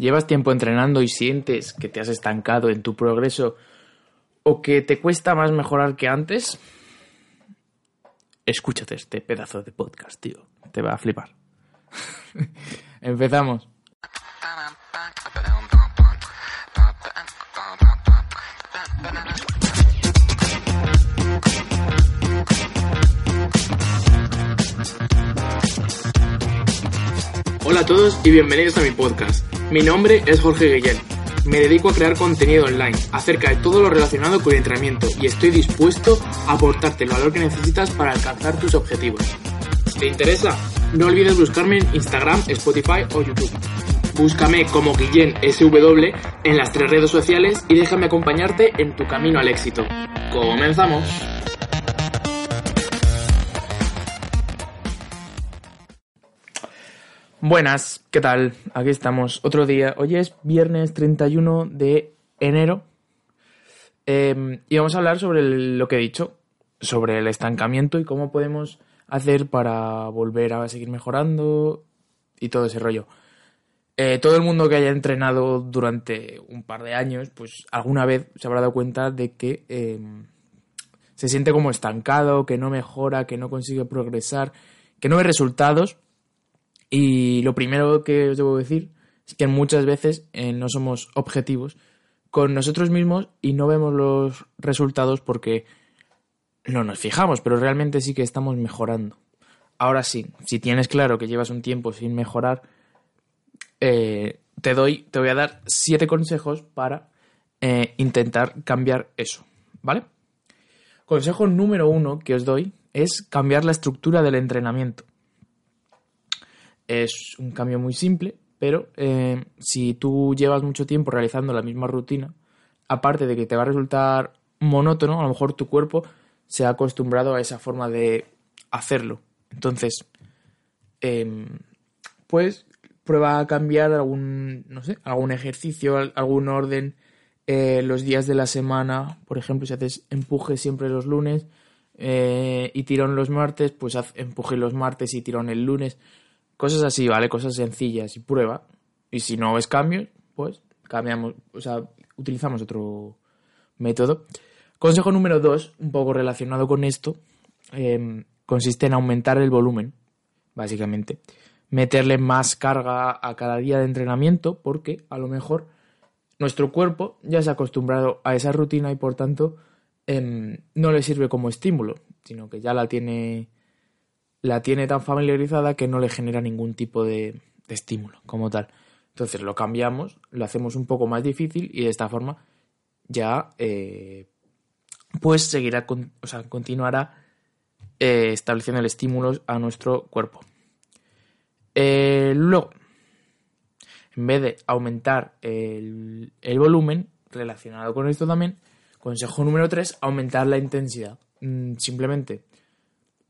¿Llevas tiempo entrenando y sientes que te has estancado en tu progreso o que te cuesta más mejorar que antes? Escúchate este pedazo de podcast, tío. Te va a flipar. Empezamos. Hola a todos y bienvenidos a mi podcast. Mi nombre es Jorge Guillén. Me dedico a crear contenido online acerca de todo lo relacionado con el entrenamiento y estoy dispuesto a aportarte el valor que necesitas para alcanzar tus objetivos. Si te interesa, no olvides buscarme en Instagram, Spotify o YouTube. Búscame como Guillén SW en las tres redes sociales y déjame acompañarte en tu camino al éxito. ¡Comenzamos! Buenas, ¿qué tal? Aquí estamos, otro día. Hoy es viernes 31 de enero em, y vamos a hablar sobre lo que he dicho, sobre el estancamiento y cómo podemos hacer para volver a seguir mejorando y todo ese rollo. Eh, todo el mundo que haya entrenado durante un par de años, pues alguna vez se habrá dado cuenta de que em, se siente como estancado, que no mejora, que no consigue progresar, que no ve resultados y lo primero que os debo decir es que muchas veces eh, no somos objetivos con nosotros mismos y no vemos los resultados porque no nos fijamos, pero realmente sí que estamos mejorando. Ahora sí, si tienes claro que llevas un tiempo sin mejorar, eh, te doy, te voy a dar siete consejos para eh, intentar cambiar eso, ¿vale? Consejo número uno que os doy es cambiar la estructura del entrenamiento. Es un cambio muy simple, pero eh, si tú llevas mucho tiempo realizando la misma rutina, aparte de que te va a resultar monótono, a lo mejor tu cuerpo se ha acostumbrado a esa forma de hacerlo. Entonces, em, pues prueba a cambiar algún, no sé, algún ejercicio, algún orden eh, los días de la semana. Por ejemplo, si haces empuje siempre los lunes eh, y tirón los martes, pues haz empuje los martes y tirón el lunes. Cosas así, ¿vale? Cosas sencillas y prueba. Y si no ves cambios, pues cambiamos, o sea, utilizamos otro método. Consejo número dos, un poco relacionado con esto, em, consiste en aumentar el volumen, básicamente. Meterle más carga a cada día de entrenamiento porque a lo mejor nuestro cuerpo ya se ha acostumbrado a esa rutina y por tanto em, no le sirve como estímulo, sino que ya la tiene la tiene tan familiarizada que no le genera ningún tipo de, estímulo como tal. Entonces lo cambiamos, lo hacemos un poco más difícil y de esta forma ya eh, pues seguirá, o sea, continuará eh, estableciendo el estímulo a nuestro cuerpo. Eh, luego, en vez de aumentar el, el, volumen, relacionado con esto también, consejo número 3, aumentar la intensidad. Mm, simplemente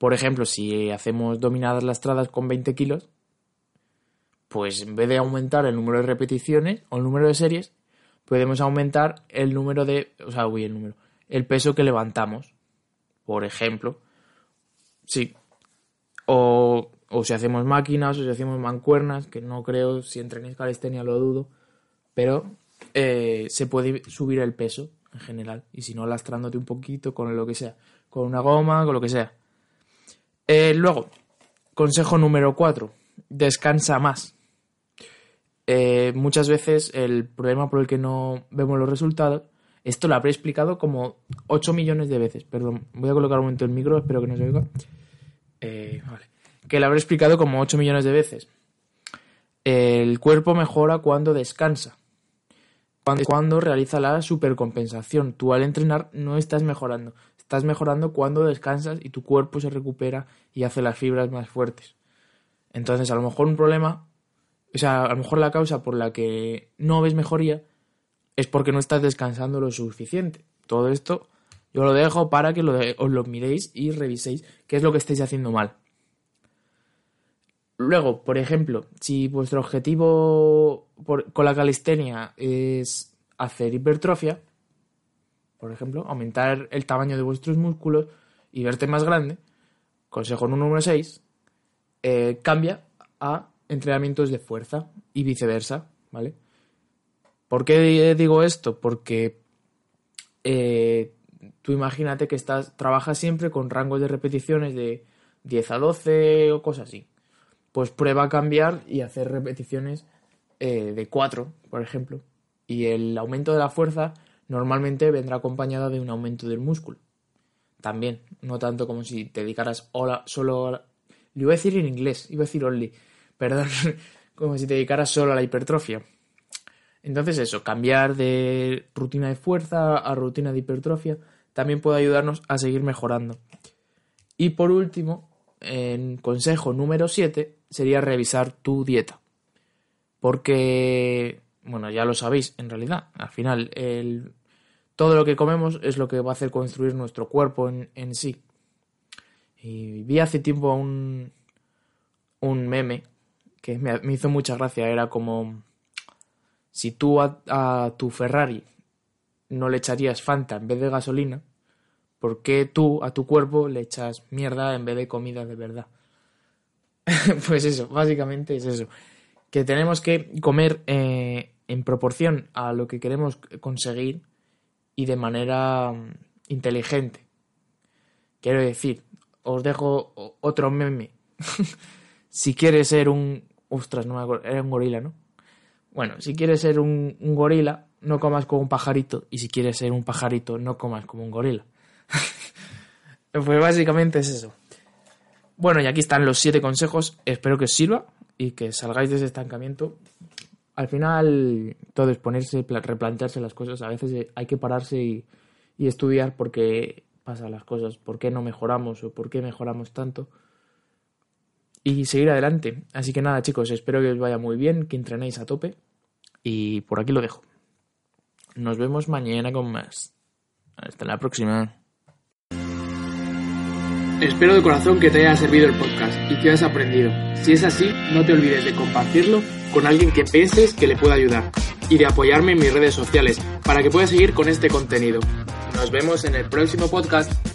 por ejemplo, si hacemos dominadas lastradas con 20 kilos, pues en vez de aumentar el número de repeticiones o el número de series, podemos aumentar el número de, o sea, uy, el número, el peso que levantamos. Por ejemplo, sí. O, o si hacemos máquinas o si hacemos mancuernas, que no creo, si entrenéis calistenia lo dudo, pero eh, se puede subir el peso en general. Y si no, lastrándote un poquito con lo que sea, con una goma, con lo que sea. Eh, luego, consejo número 4, descansa más. Eh, muchas veces el problema por el que no vemos los resultados, esto lo habré explicado como 8 millones de veces, perdón, voy a colocar un momento el micro, espero que no se oiga. Eh, vale. Que lo habré explicado como 8 millones de veces. El cuerpo mejora cuando descansa. Cuando, cuando realiza la supercompensación. Tú al entrenar no estás mejorando, Estás mejorando cuando descansas y tu cuerpo se recupera y hace las fibras más fuertes. Entonces, a lo mejor un problema, o sea, a lo mejor la causa por la que no ves mejoría es porque no estás descansando lo suficiente. Todo esto yo lo dejo para que lo os lo miréis y reviséis qué es lo que estáis haciendo mal. Luego, por ejemplo, si vuestro objetivo con la calistenia es hacer hipertrofia, por ejemplo, aumentar el tamaño de vuestros músculos y verte más grande, consejo número 6, eh, cambia a entrenamientos de fuerza y viceversa, ¿vale? ¿Por qué digo esto? Porque eh, tú imagínate que estás, trabajas siempre con rangos de repeticiones de 10 a 12 o cosas así. Pues prueba a cambiar y hacer repeticiones eh, de 4, por ejemplo. Y el aumento de la fuerza normalmente vendrá acompañado de un aumento del músculo. También, no tanto como si te dedicaras solo a... Lo iba a decir en inglés, iba a decir only, perdón, como si te dedicaras solo a la hipertrofia. Entonces eso, cambiar de rutina de fuerza a rutina de hipertrofia también puede ayudarnos a seguir mejorando. Y por último, en consejo número 7 sería revisar tu dieta. Porque, bueno, ya lo sabéis en realidad, al final el, todo lo que comemos es lo que va a hacer construir nuestro cuerpo en, sí. Y vi hace tiempo un, un meme que me, hizo mucha gracia, era como si tú a, tu Ferrari no le echarías Fanta en vez de gasolina, ¿por qué tú a tu cuerpo le echas mierda en vez de comida de verdad? pues eso, básicamente es eso. Que tenemos que comer eh, en proporción a lo que queremos conseguir y de manera mm, inteligente. Quiero decir, os dejo otro meme. si quieres ser un... Ostras, no me acuerdo, era un gorila, ¿no? Bueno, si quieres ser un, gorila, no comas como un pajarito. Y si quieres ser un pajarito, no comas como un gorila. pues básicamente es eso. Bueno, y aquí están los siete consejos. Espero que os sirva y que salgáis de ese estancamiento. Al final, todo es ponerse, replantearse las cosas. A veces hay que pararse y, y estudiar por qué pasan las cosas, por qué no mejoramos o por qué mejoramos tanto y seguir adelante. Así que nada, chicos, espero que os vaya muy bien, que entrenéis a tope y por aquí lo dejo. Nos vemos mañana con más. Hasta la próxima. Espero de corazón que te haya servido el podcast y que hayas aprendido. Si es así, no te olvides de compartirlo con alguien que pienses que le pueda ayudar y de apoyarme en mis redes sociales para que puedas seguir con este contenido. Nos vemos en el próximo podcast.